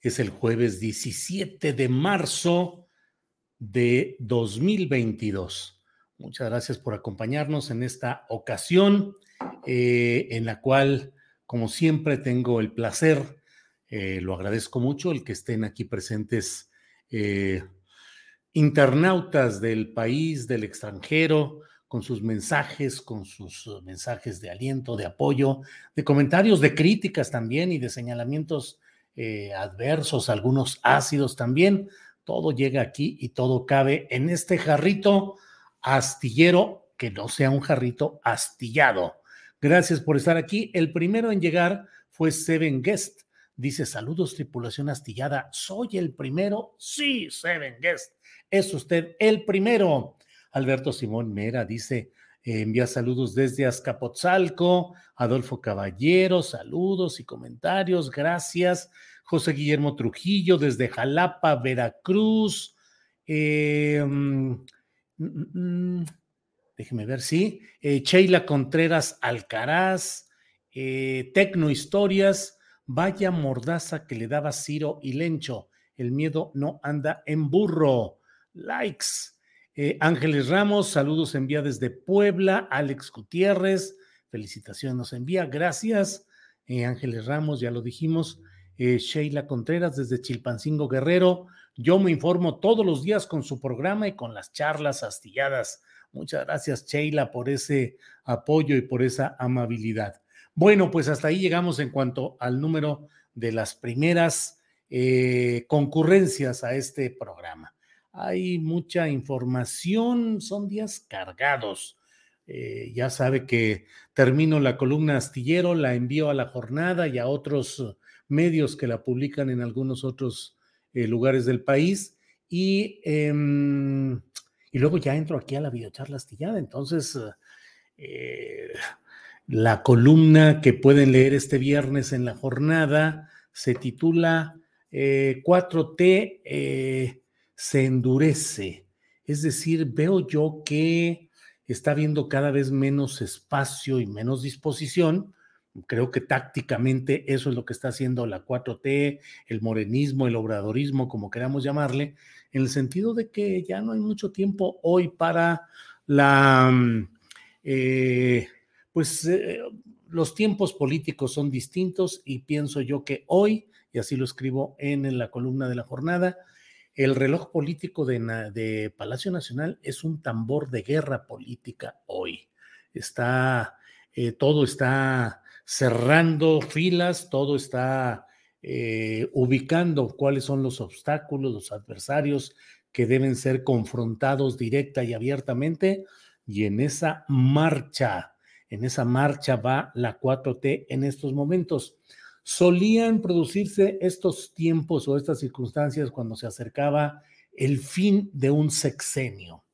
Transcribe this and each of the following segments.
Es el jueves 17 de marzo de 2022. Muchas gracias por acompañarnos en esta ocasión, eh, en la cual, como siempre, tengo el placer, eh, lo agradezco mucho, el que estén aquí presentes eh, internautas del país, del extranjero, con sus mensajes, con sus mensajes de aliento, de apoyo, de comentarios, de críticas también y de señalamientos eh, adversos, algunos ácidos también. Todo llega aquí y todo cabe en este jarrito astillero, que no sea un jarrito astillado. Gracias por estar aquí. El primero en llegar fue Seven Guest. Dice, saludos tripulación astillada. ¿Soy el primero? Sí, Seven Guest. Es usted el primero. Alberto Simón Mera dice, eh, envía saludos desde Azcapotzalco. Adolfo Caballero, saludos y comentarios. Gracias. José Guillermo Trujillo desde Jalapa, Veracruz. Eh, mm, mm, mm, déjeme ver, sí. Eh, Sheila Contreras Alcaraz, eh, Tecno Historias, vaya mordaza que le daba Ciro y Lencho. El miedo no anda en burro. Likes. Eh, Ángeles Ramos, saludos envía desde Puebla. Alex Gutiérrez, felicitaciones nos envía. Gracias. Eh, Ángeles Ramos, ya lo dijimos. Eh, Sheila Contreras desde Chilpancingo Guerrero. Yo me informo todos los días con su programa y con las charlas astilladas. Muchas gracias, Sheila, por ese apoyo y por esa amabilidad. Bueno, pues hasta ahí llegamos en cuanto al número de las primeras concurrencias a este programa. Hay mucha información, son días cargados. Eh, ya sabe que termino la columna astillero, la envío a la jornada y a otros medios que la publican en algunos otros eh, lugares del país. Y, em, y luego ya entro aquí a la videocharla astillada. Entonces, eh, la columna que pueden leer este viernes en la jornada se titula 4T eh, se endurece. Es decir, veo yo que está habiendo cada vez menos espacio y menos disposición Creo que tácticamente eso es lo que está haciendo la 4T, el morenismo, el obradorismo, como queramos llamarle, en el sentido de que ya no hay mucho tiempo hoy para la, mm, eh, pues eh, los tiempos políticos son distintos y pienso yo que hoy, y así lo escribo en, la columna de la jornada, el reloj político de, Palacio Nacional es un tambor de guerra política hoy. Está, eh, todo está cerrando filas, todo está eh, ubicando cuáles son los obstáculos, los adversarios que deben ser confrontados directa y abiertamente. Y en esa marcha, en esa marcha va la 4T en estos momentos. Solían producirse estos tiempos o estas circunstancias cuando se acercaba el fin de un sexenio.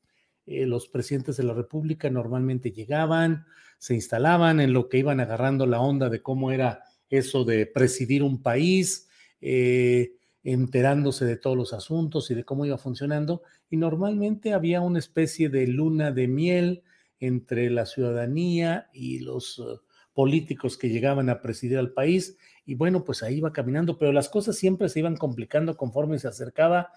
Eh, los presidentes de la República normalmente llegaban, se instalaban en lo que iban agarrando la onda de cómo era eso de presidir un país, eh, enterándose de todos los asuntos y de cómo iba funcionando. Y normalmente había una especie de luna de miel entre la ciudadanía y los uh, políticos que llegaban a presidir al país. Y bueno, pues ahí iba caminando, pero las cosas siempre se iban complicando conforme se acercaba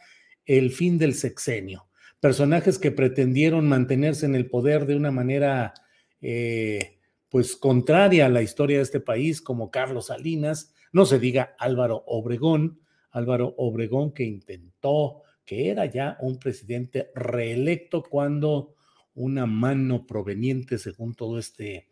el fin del sexenio. Personajes que pretendieron mantenerse en el poder de una manera eh, pues contraria a la historia de este país, como Carlos Salinas, no se diga Álvaro Obregón, Álvaro Obregón que intentó, que era ya un presidente reelecto cuando una mano proveniente, según todo este,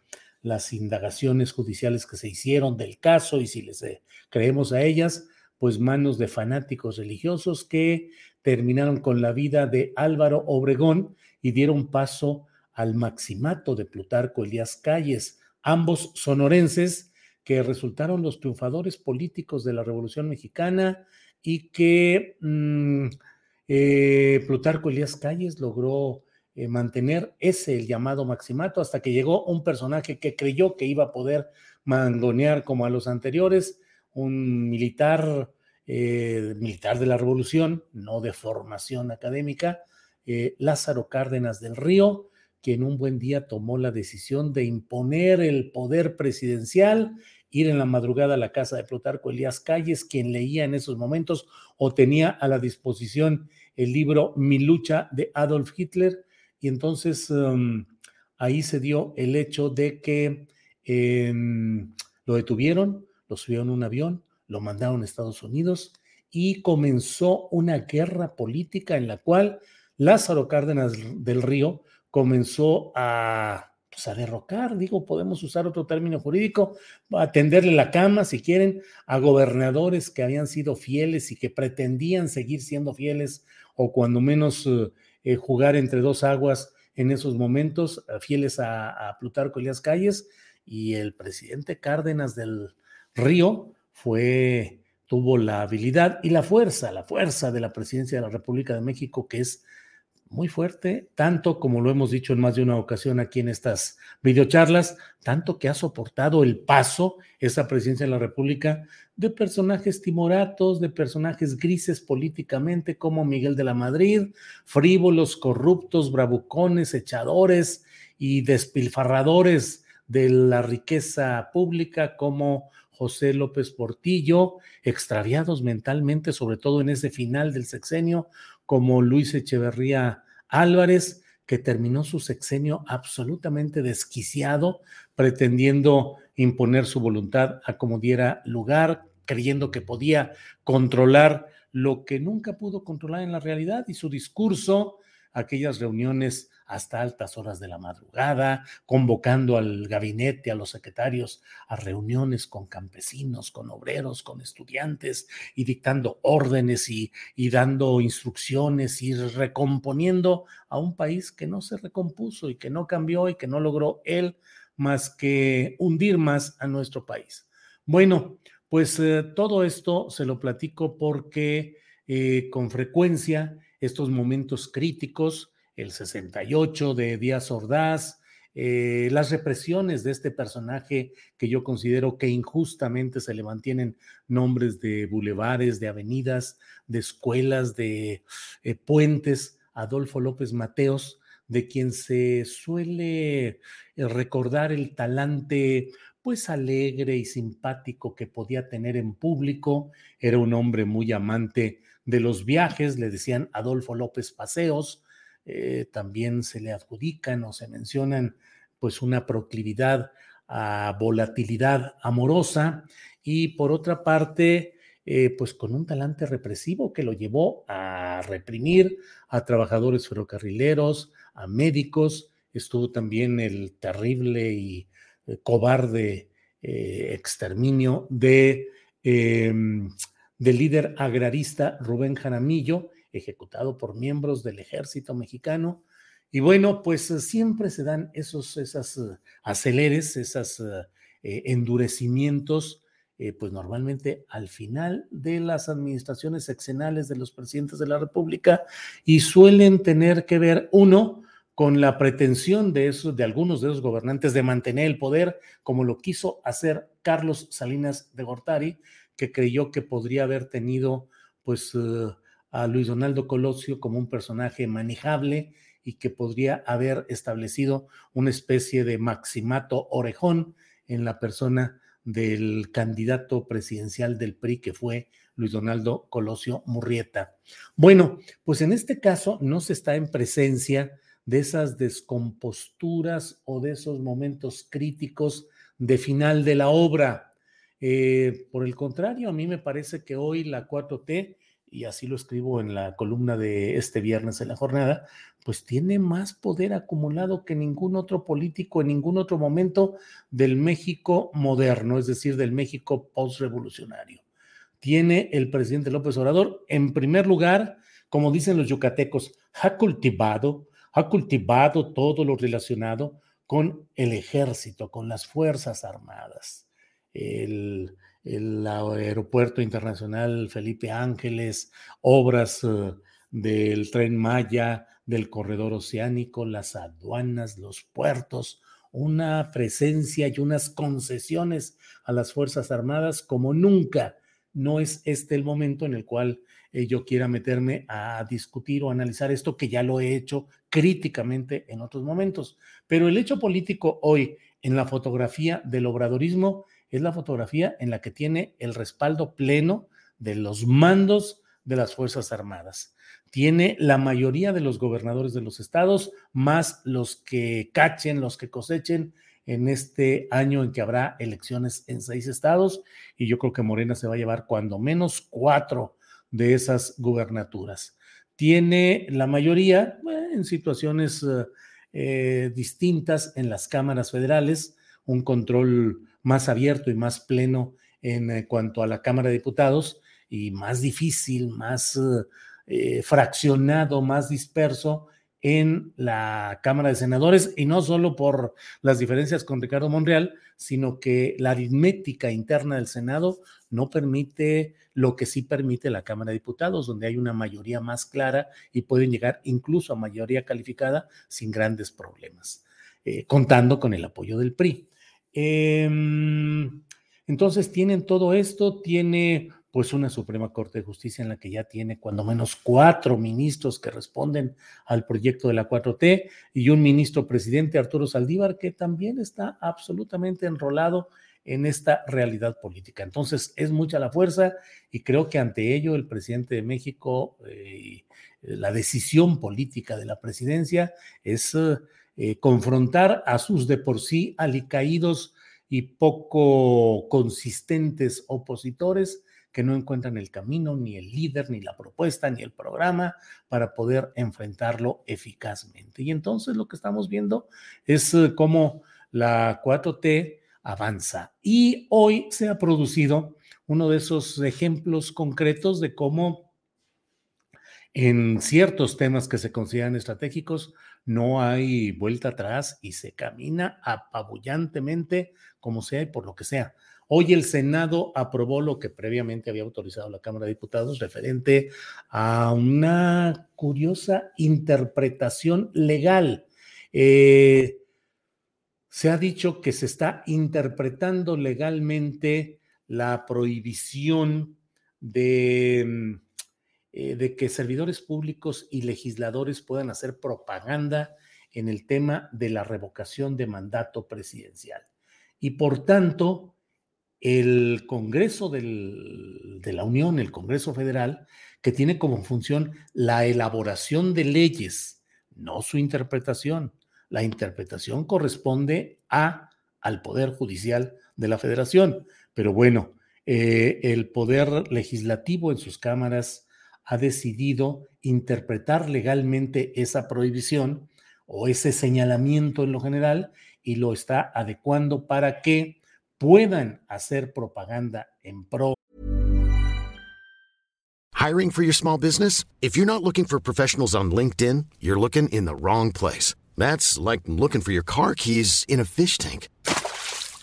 las indagaciones judiciales que se hicieron del caso y si les eh, creemos a ellas, pues manos de fanáticos religiosos que terminaron con la vida de Álvaro Obregón y dieron paso al maximato de Plutarco Elías Calles, ambos sonorenses que resultaron los triunfadores políticos de la Revolución Mexicana y que mm, eh, Plutarco Elías Calles logró eh, mantener ese el llamado maximato hasta que llegó un personaje que creyó que iba a poder mangonear como a los anteriores, un militar, eh, militar de la Revolución, no de formación académica, Lázaro Cárdenas del Río, quien un buen día tomó la decisión de imponer el poder presidencial, ir en la madrugada a la casa de Plutarco Elías Calles, quien leía en esos momentos o tenía a la disposición el libro Mi lucha de Adolf Hitler, y entonces um, ahí se dio el hecho de que em, lo detuvieron, lo subieron a un avión, lo mandaron a Estados Unidos y comenzó una guerra política en la cual Lázaro Cárdenas del Río comenzó a, pues, a derrocar, digo, podemos usar otro término jurídico, a tenderle la cama, si quieren, a gobernadores que habían sido fieles y que pretendían seguir siendo fieles o cuando menos eh, eh, jugar entre dos aguas en esos momentos, eh, fieles a, a Plutarco Elías Calles, y el presidente Cárdenas del Río fue tuvo la habilidad y la fuerza, la fuerza de la presidencia de la República de México, que es muy fuerte, tanto como lo hemos dicho en más de una ocasión aquí en estas videocharlas, tanto que ha soportado el paso, esa presidencia de la República, de personajes timoratos, de personajes grises políticamente, como Miguel de la Madrid, frívolos, corruptos, bravucones, echadores y despilfarradores de la riqueza pública, como José López Portillo, extraviados mentalmente, sobre todo en ese final del sexenio, como Luis Echeverría Álvarez, que terminó su sexenio absolutamente desquiciado, pretendiendo imponer su voluntad a como diera lugar, creyendo que podía controlar lo que nunca pudo controlar en la realidad y su discurso, aquellas reuniones hasta altas horas de la madrugada, convocando al gabinete, a los secretarios, a reuniones con campesinos, con obreros, con estudiantes y dictando órdenes y, y dando instrucciones y recomponiendo a un país que no se recompuso y que no cambió y que no logró él más que hundir más a nuestro país. Bueno, pues eh, todo esto se lo platico porque eh, con frecuencia estos momentos críticos el 68 de Díaz Ordaz, eh, las represiones de este personaje que yo considero que injustamente se le mantienen nombres de bulevares, de avenidas, de escuelas, de eh, puentes, Adolfo López Mateos, de quien se suele recordar el talante pues alegre y simpático que podía tener en público, era un hombre muy amante de los viajes, le decían Adolfo López Paseos, eh, también se le adjudican o se mencionan pues una proclividad a volatilidad amorosa y por otra parte eh, pues con un talante represivo que lo llevó a reprimir a trabajadores ferrocarrileros, a médicos, estuvo también el terrible y eh, cobarde exterminio de, em, del líder agrarista Rubén Jaramillo, ejecutado por miembros del ejército mexicano. Y bueno, pues eh, siempre se dan esos esas, eh, aceleres, esos eh, endurecimientos, pues normalmente al final de las administraciones sexenales de los presidentes de la República y suelen tener que ver, uno, con la pretensión de, esos, de algunos de esos gobernantes de mantener el poder, como lo quiso hacer Carlos Salinas de Gortari, que creyó que podría haber tenido pues a Luis Donaldo Colosio como un personaje manejable y que podría haber establecido una especie de maximato orejón en la persona del candidato presidencial del PRI que fue Luis Donaldo Colosio Murrieta. Bueno, pues en este caso no se está en presencia de esas descomposturas o de esos momentos críticos de final de la obra. Eh, por el contrario, a mí me parece que hoy la 4T, y así lo escribo en la columna de este viernes en la jornada, pues tiene más poder acumulado que ningún otro político en ningún otro momento del México moderno, es decir, del México postrevolucionario. Tiene el presidente López Obrador, en primer lugar, como dicen los yucatecos, ha cultivado, ha cultivado todo lo relacionado con el ejército, con las Fuerzas Armadas. El, aeropuerto internacional Felipe Ángeles, obras eh, del tren Maya, del corredor oceánico, las aduanas, los puertos, una presencia y unas concesiones a las Fuerzas Armadas como nunca. No es este el momento en el cual eh, yo quiera meterme a discutir o analizar esto, que ya lo he hecho críticamente en otros momentos. Pero el hecho político hoy en la fotografía del obradorismo es la fotografía en la que tiene el respaldo pleno de los mandos de las Fuerzas Armadas. Tiene la mayoría de los gobernadores de los estados, más los que cachen, los que cosechen en este año en que habrá elecciones en seis estados. Y yo creo que Morena se va a llevar cuando menos cuatro de esas gubernaturas. Tiene la mayoría en situaciones eh, distintas en las cámaras federales, un control más abierto y más pleno en eh, cuanto a la Cámara de Diputados y más difícil, más fraccionado, más disperso en la Cámara de Senadores y no solo por las diferencias con Ricardo Monreal, sino que la aritmética interna del Senado no permite lo que sí permite la Cámara de Diputados, donde hay una mayoría más clara y pueden llegar incluso a mayoría calificada sin grandes problemas, eh, contando con el apoyo del PRI. Em, entonces tienen todo esto, tiene pues una Suprema Corte de Justicia en la que ya tiene cuando menos cuatro ministros que responden al proyecto de la 4T y un ministro presidente, Arturo Saldívar, que también está absolutamente enrolado en esta realidad política. Entonces, es mucha la fuerza y creo que ante ello el presidente de México, eh, la decisión política de la presidencia es eh, confrontar a sus de por sí alicaídos y poco consistentes opositores que no encuentran el camino, ni el líder, ni la propuesta, ni el programa para poder enfrentarlo eficazmente. Y entonces lo que estamos viendo es eh, cómo la 4T avanza. Y hoy se ha producido uno de esos ejemplos concretos de cómo en ciertos temas que se consideran estratégicos no hay vuelta atrás y se camina apabullantemente como sea y por lo que sea. Hoy el Senado aprobó lo que previamente había autorizado la Cámara de Diputados referente a una curiosa interpretación legal. Eh, se ha dicho que se está interpretando legalmente la prohibición de, mm, eh, de que servidores públicos y legisladores puedan hacer propaganda en el tema de la revocación de mandato presidencial. Y por tanto, el Congreso de la Unión, el Congreso Federal, que tiene como función la elaboración de leyes, no su interpretación. La interpretación corresponde al Poder Judicial de la Federación. Pero bueno, eh, el Poder Legislativo en sus cámaras ha decidido interpretar legalmente esa prohibición o ese señalamiento en lo general y lo está adecuando para que puedan hacer propaganda en pro. Hiring for your small business? If you're not looking for professionals on LinkedIn, you're looking in the wrong place. That's like looking for your car keys in a fish tank.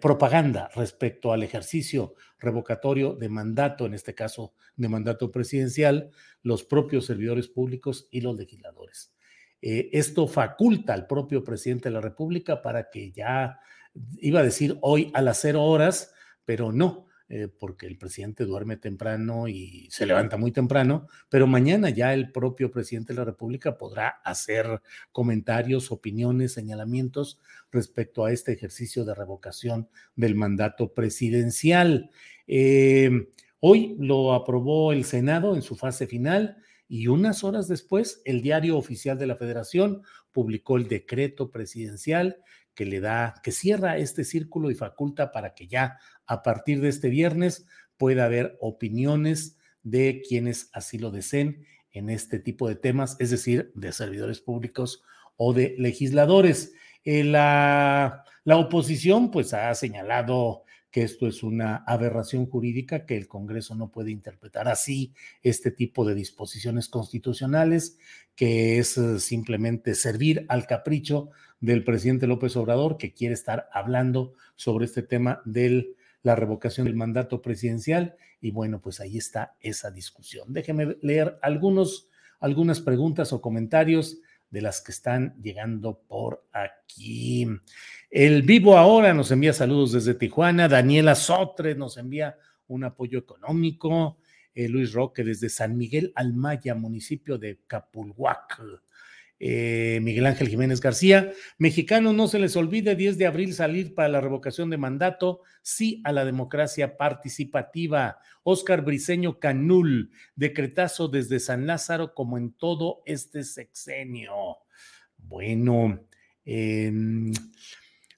Propaganda respecto al ejercicio revocatorio de mandato, en este caso de mandato presidencial, los propios servidores públicos y los legisladores. Eh, esto faculta al propio presidente de la República para que ya, iba a decir hoy a las cero horas, pero no, eh, porque el presidente duerme temprano y se levanta muy temprano, pero mañana ya el propio presidente de la República podrá hacer comentarios, opiniones, señalamientos respecto a este ejercicio de revocación del mandato presidencial. Eh, hoy lo aprobó el Senado en su fase final y unas horas después el diario oficial de la Federación publicó el decreto presidencial que le da, que cierra este círculo y faculta para que ya a partir de este viernes pueda haber opiniones de quienes así lo deseen en este tipo de temas, es decir, de servidores públicos o de legisladores. Eh, la, la oposición pues ha señalado que esto es una aberración jurídica, que el Congreso no puede interpretar así este tipo de disposiciones constitucionales, que es eh, simplemente servir al capricho del presidente López Obrador, que quiere estar hablando sobre este tema de la revocación del mandato presidencial. Y bueno, pues ahí está esa discusión. Déjeme leer algunos, algunas preguntas o comentarios de las que están llegando por aquí. El Vivo Ahora nos envía saludos desde Tijuana. Daniela Sotre nos envía un apoyo económico. Eh, Luis Roque desde San Miguel Almaya, municipio de Capulhuac. Eh, Miguel Ángel Jiménez García. Mexicano, no se les olvide, 10 de abril salir para la revocación de mandato, sí a la democracia participativa. Oscar Briceño Canul, decretazo desde San Lázaro como en todo este sexenio. Bueno,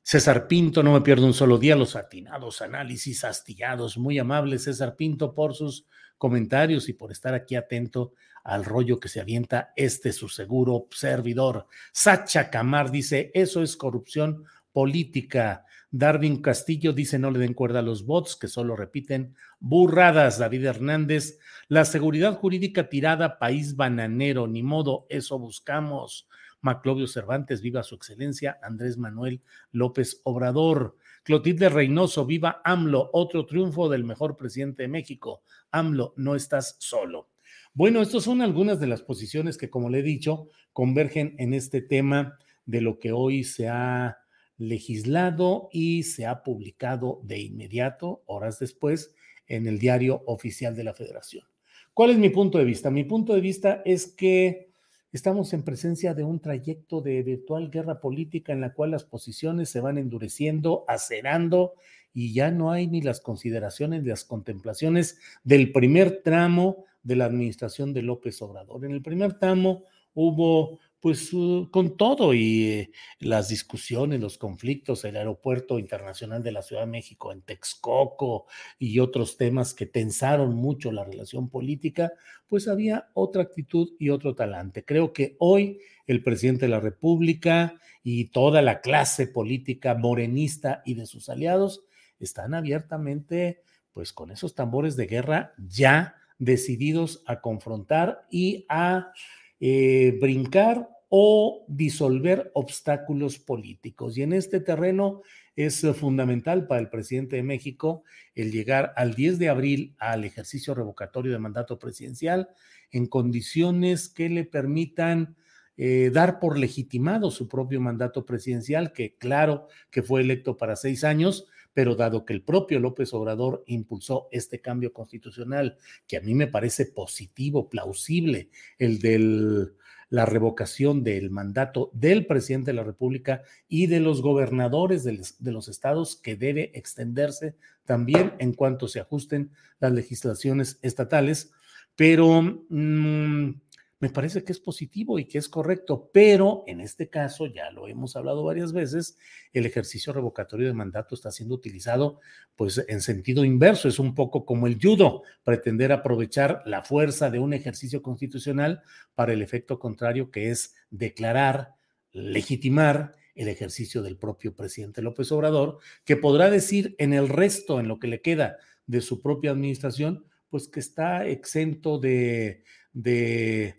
César Pinto, no me pierdo un solo día, los atinados análisis astillados, muy amable César Pinto por sus comentarios y por estar aquí atento al rollo que se avienta este su seguro servidor. Sacha Camar dice, eso es corrupción política. Darwin Castillo dice, no le den cuerda a los bots que solo repiten burradas. David Hernández, la seguridad jurídica tirada, país bananero, ni modo, eso buscamos. Maclovio Cervantes, viva su excelencia. Andrés Manuel López Obrador. Clotilde Reynoso, viva AMLO, otro triunfo del mejor presidente de México. AMLO, no estás solo. Bueno, estas son algunas de las posiciones que, como le he dicho, convergen en este tema de lo que hoy se ha legislado y se ha publicado de inmediato, horas después, en el diario oficial de la Federación. ¿Cuál es mi punto de vista? Mi punto de vista es que estamos en presencia de un trayecto de virtual guerra política en la cual las posiciones se van endureciendo, acerando y ya no hay ni las consideraciones, ni las contemplaciones del primer tramo de la administración de López Obrador. En el primer tramo hubo pues con todo y eh, las discusiones, los conflictos, el aeropuerto internacional de la Ciudad de México en Texcoco y otros temas que tensaron mucho la relación política, pues había otra actitud y otro talante. Creo que hoy el presidente de la República y toda la clase política morenista y de sus aliados están abiertamente pues con esos tambores de guerra ya decididos a confrontar y a eh, brincar o disolver obstáculos políticos. Y en este terreno es fundamental para el presidente de México el llegar al 10 de abril al ejercicio revocatorio de mandato presidencial en condiciones que le permitan eh, dar por legitimado su propio mandato presidencial, que claro que fue electo para seis años, pero dado que el propio López Obrador impulsó este cambio constitucional, que a mí me parece positivo, plausible, el de la revocación del mandato del presidente de la República y de los gobernadores de, los estados, que debe extenderse también en cuanto se ajusten las legislaciones estatales, pero... Mm, me parece que es positivo y que es correcto, pero en este caso, ya lo hemos hablado varias veces, el ejercicio revocatorio de mandato está siendo utilizado pues en sentido inverso, es un poco como el judo, pretender aprovechar la fuerza de un ejercicio constitucional para el efecto contrario que es declarar, legitimar el ejercicio del propio presidente López Obrador, que podrá decir en el resto, en lo que le queda de su propia administración, pues que está exento de, de,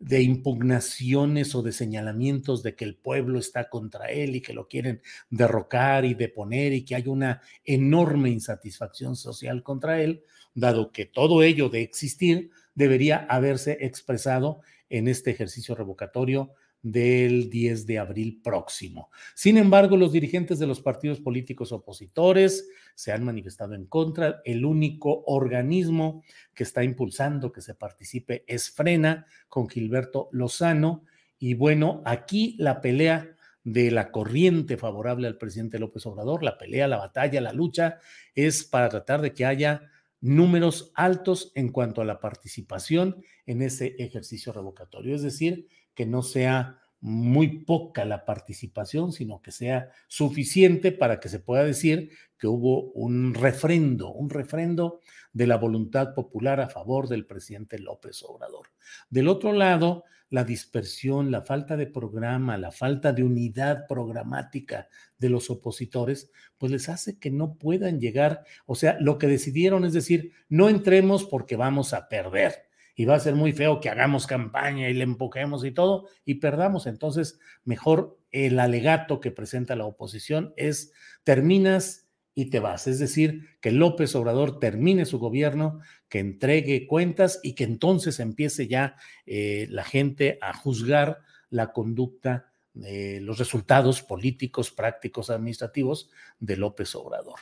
impugnaciones o de señalamientos de que el pueblo está contra él y que lo quieren derrocar y deponer y que hay una enorme insatisfacción social contra él, dado que todo ello de existir debería haberse expresado en este ejercicio revocatorio del 10 de abril próximo. Sin embargo, los dirigentes de los partidos políticos opositores se han manifestado en contra. El único organismo que está impulsando que se participe es Frena con Gilberto Lozano. Y bueno, aquí la pelea de la corriente favorable al presidente López Obrador, la pelea, la batalla, la lucha, es para tratar de que haya números altos en cuanto a la participación en ese ejercicio revocatorio. Es decir, que no sea muy poca la participación, sino que sea suficiente para que se pueda decir que hubo un refrendo, un refrendo de la voluntad popular a favor del presidente López Obrador. Del otro lado, la dispersión, la falta de programa, la falta de unidad programática de los opositores, pues les hace que no puedan llegar, o sea, lo que decidieron es decir, no entremos porque vamos a perder y va a ser muy feo que hagamos campaña y le empujemos y todo y perdamos. Entonces, mejor el alegato que presenta la oposición es terminas y te vas. Es decir, que López Obrador termine su gobierno, que entregue cuentas y que entonces empiece ya eh, la gente a juzgar la conducta, los resultados políticos, prácticos, administrativos de López Obrador.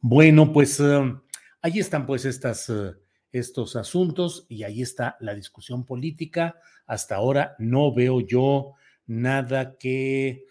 Bueno, pues eh, ahí están pues estas... Estos asuntos y ahí está la discusión política. Hasta ahora no veo yo nada que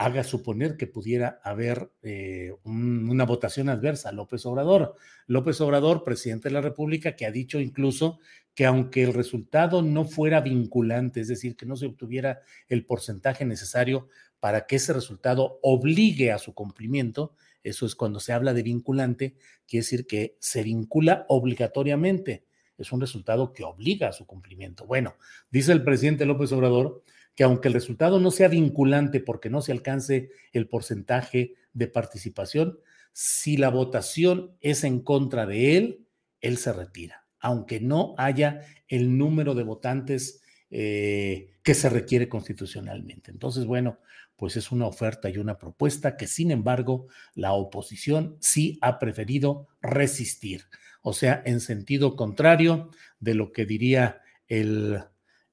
haga suponer que pudiera haber eh, una votación adversa a López Obrador. López Obrador, presidente de la República, que ha dicho incluso que aunque el resultado no fuera vinculante, es decir, que no se obtuviera el porcentaje necesario para que ese resultado obligue a su cumplimiento, eso es cuando se habla de vinculante, quiere decir que se vincula obligatoriamente. Es un resultado que obliga a su cumplimiento. Bueno, dice el presidente López Obrador que aunque el resultado no sea vinculante porque no se alcance el porcentaje de participación, si la votación es en contra de él, él se retira, aunque no haya el número de votantes eh, que se requiere constitucionalmente. Entonces, bueno, pues es una oferta y una propuesta que sin embargo la oposición sí ha preferido resistir. O sea, en sentido contrario de lo que diría el,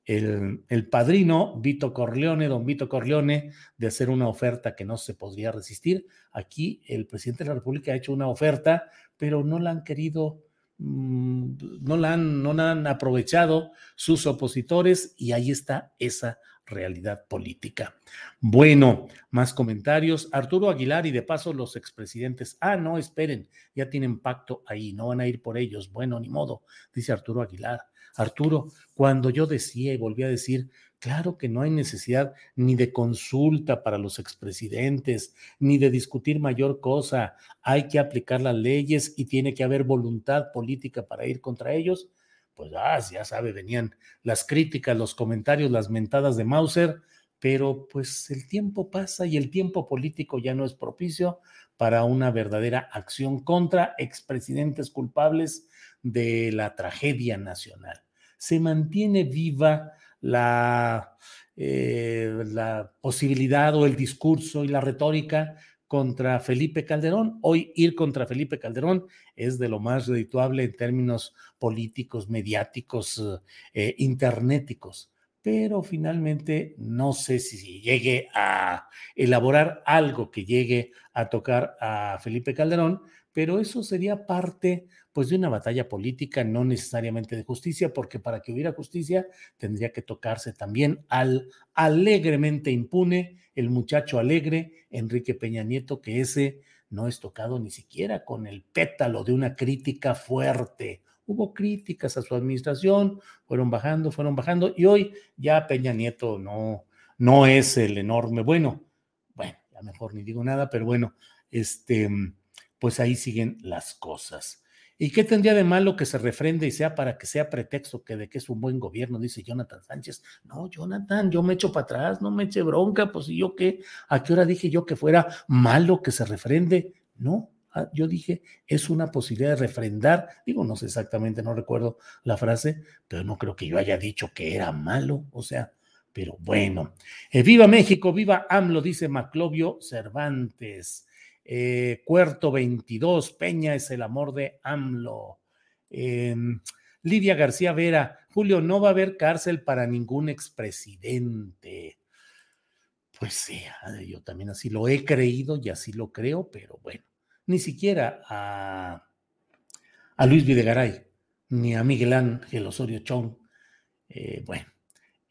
el, el, padrino Vito Corleone, don Vito Corleone, de hacer una oferta que no se podría resistir. Aquí el presidente de la República ha hecho una oferta, pero no la han querido no la, han, no han aprovechado sus opositores y ahí está esa realidad política. Bueno, más comentarios. Arturo Aguilar y de paso los expresidentes. Ah, no, esperen, ya tienen pacto ahí, no van a ir por ellos. Bueno, ni modo, dice Arturo Aguilar. Arturo, cuando yo decía y volví a decir, claro que no hay necesidad ni de consulta para los expresidentes, ni de discutir mayor cosa. Hay que aplicar las leyes y tiene que haber voluntad política para ir contra ellos pues ah, ya sabe, venían las críticas, los comentarios, las mentadas de Mauser, pero pues el tiempo pasa y el tiempo político ya no es propicio para una verdadera acción contra expresidentes culpables de la tragedia nacional. Se mantiene viva la, eh, la posibilidad o el discurso y la retórica contra Felipe Calderón. Hoy ir contra Felipe Calderón es de lo más redituable en términos políticos, mediáticos, eh, internéticos. Pero finalmente no sé si llegue a elaborar algo que llegue a tocar a Felipe Calderón, pero eso sería parte pues de una batalla política, no necesariamente de justicia, porque para que hubiera justicia tendría que tocarse también al alegremente impune, el muchacho alegre, Enrique Peña Nieto, que ese no es tocado ni siquiera con el pétalo de una crítica fuerte, hubo críticas a su administración, fueron bajando, fueron bajando, y hoy ya Peña Nieto no, no es el enorme, bueno, bueno, a mejor ni digo nada, pero bueno, este, pues ahí siguen las cosas. ¿Y qué tendría de malo que se refrende y sea para que sea pretexto que de que es un buen gobierno, dice Jonathan Sánchez? No, Jonathan, yo me echo para atrás, no me eche bronca, pues ¿y yo qué? ¿A qué hora dije yo que fuera malo que se refrende? No, ah, yo dije, es una posibilidad de refrendar, digo, no sé exactamente, no recuerdo la frase, pero no creo que yo haya dicho que era malo, o sea, pero bueno. Eh, viva México, viva AMLO, dice Maclovio Cervantes. Eh, Cuarto 22, Peña es el amor de AMLO. Em, Lidia García Vera, Julio, no va a haber cárcel para ningún expresidente. Pues sí, yo también así lo he creído y así lo creo, pero bueno, ni siquiera a, Luis Videgaray, ni a Miguel Ángel Osorio Chong. Eh, bueno,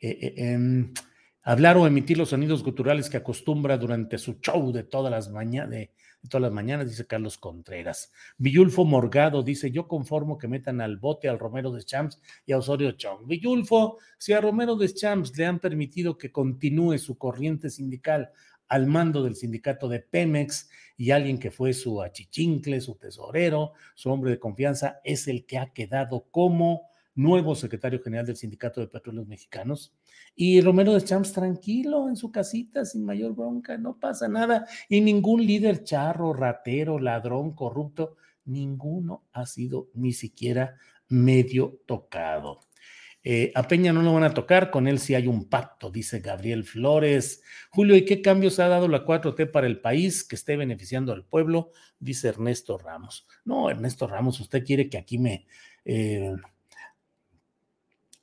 eh, em, hablar o emitir los sonidos culturales que acostumbra durante su show de todas las mañanas, todas las mañanas, dice Carlos Contreras. Villulfo Morgado dice, yo conformo que metan al bote al Romero de Champs y a Osorio Chong. Villulfo, si a Romero de Champs le han permitido que continúe su corriente sindical al mando del sindicato de Pemex y alguien que fue su achichincle, su tesorero, su hombre de confianza, es el que ha quedado como nuevo secretario general del Sindicato de Petróleos Mexicanos. Y Romero de Champs tranquilo en su casita, sin mayor bronca, no pasa nada. Y ningún líder charro, ratero, ladrón, corrupto, ninguno ha sido ni siquiera medio tocado. Eh, a Peña no lo van a tocar, con él sí hay un pacto, dice Gabriel Flores. Julio, ¿y qué cambios ha dado la 4T para el país que esté beneficiando al pueblo? Dice Ernesto Ramos. No, Ernesto Ramos, usted quiere que aquí me... Eh,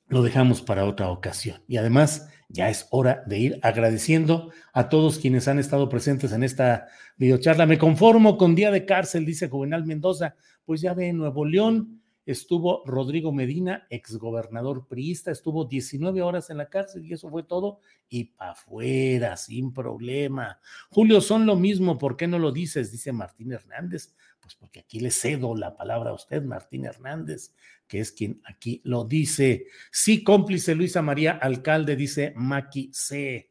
lo dejamos para otra ocasión. Y además, ya es hora de ir agradeciendo a todos quienes han estado presentes en esta videocharla. Me conformo con día de cárcel, dice Juvenal Mendoza. Pues ya ve, en Nuevo León estuvo Rodrigo Medina, exgobernador priista, estuvo 19 horas en la cárcel y eso fue todo. Y para afuera, sin problema. Julio, son lo mismo, ¿por qué no lo dices? Dice Martín Hernández. Pues porque aquí le cedo la palabra a usted, Martín Hernández, que es quien aquí lo dice. Sí, cómplice Luisa María Alcalde, dice Maki C.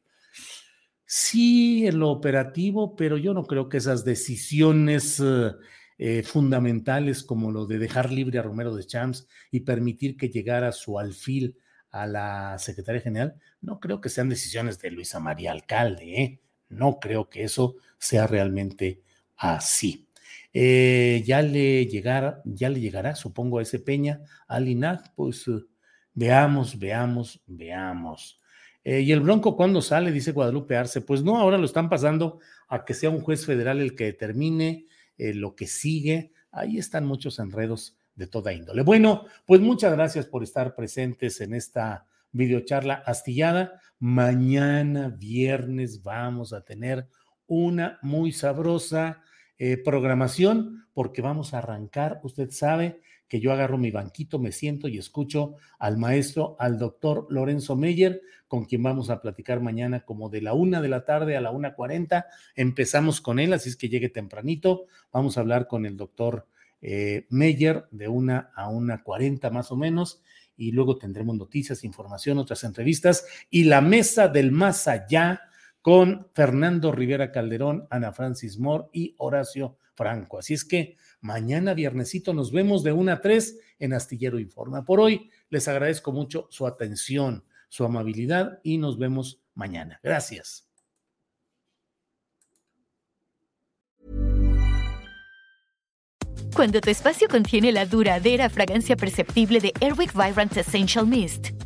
Sí, en lo operativo, pero yo no creo que esas decisiones eh, eh, fundamentales como lo de dejar libre a Romero de Champs y permitir que llegara su alfil a la secretaria general, no creo que sean decisiones de Luisa María Alcalde, ¿eh? no creo que eso sea realmente así. Eh, ya le llegará, ya le llegará, supongo, a ese Peña, al INAC, pues eh, veamos, veamos, veamos. Eh, ¿Y el Bronco cuándo sale? Dice Guadalupe Arce. Pues no, ahora lo están pasando a que sea un juez federal el que determine lo que sigue. Ahí están muchos enredos de toda índole. Bueno, pues muchas gracias por estar presentes en esta videocharla astillada. Mañana, viernes, vamos a tener una muy sabrosa eh, programación porque vamos a arrancar. Usted sabe que yo agarro mi banquito, me siento y escucho al maestro, al doctor Lorenzo Meyer, con quien vamos a platicar mañana como de la una de la tarde a la una cuarenta. Empezamos con él, así es que llegue tempranito. Vamos a hablar con el doctor eh, Meyer de una a una cuarenta más o menos. Y luego tendremos noticias, información, otras entrevistas y la mesa del más allá con Fernando Rivera Calderón, Ana Francis Moore y Horacio Franco. Así es que mañana viernesito nos vemos de 1 a 3 en Astillero Informa. Por hoy les agradezco mucho su atención, su amabilidad y nos vemos mañana. Gracias. Cuando tu espacio contiene la duradera fragancia perceptible de Airwick Vibrant Essential Mist,